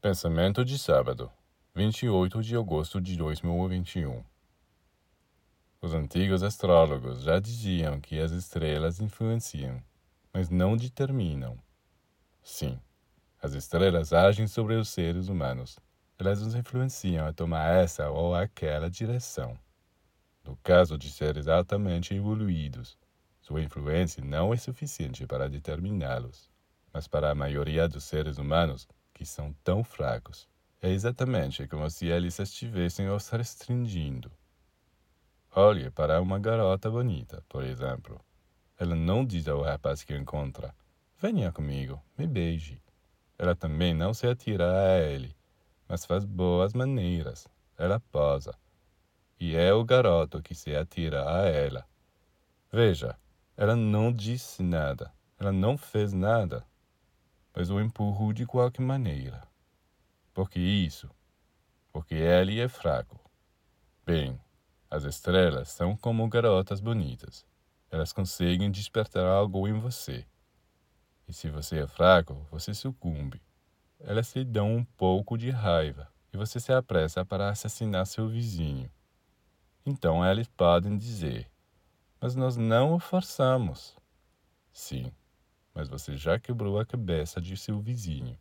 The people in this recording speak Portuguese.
Pensamento de sábado, 28 de agosto de 2021. Os antigos astrólogos já diziam que as estrelas influenciam, mas não determinam. Sim, as estrelas agem sobre os seres humanos. Elas nos influenciam a tomar essa ou aquela direção. No caso de seres altamente evoluídos, sua influência não é suficiente para determiná-los, mas para a maioria dos seres humanos, que são tão fracos. É exatamente como se eles estivessem os restringindo. Olhe para uma garota bonita, por exemplo. Ela não diz ao rapaz que encontra: Venha comigo, me beije. Ela também não se atira a ele, mas faz boas maneiras. Ela posa. E é o garoto que se atira a ela. Veja, ela não disse nada, ela não fez nada mas o empurro de qualquer maneira. Por que isso? Porque ele é fraco. Bem, as estrelas são como garotas bonitas. Elas conseguem despertar algo em você. E se você é fraco, você sucumbe. Elas lhe dão um pouco de raiva e você se apressa para assassinar seu vizinho. Então eles podem dizer: Mas nós não o forçamos. Sim, mas você já quebrou a cabeça de seu vizinho.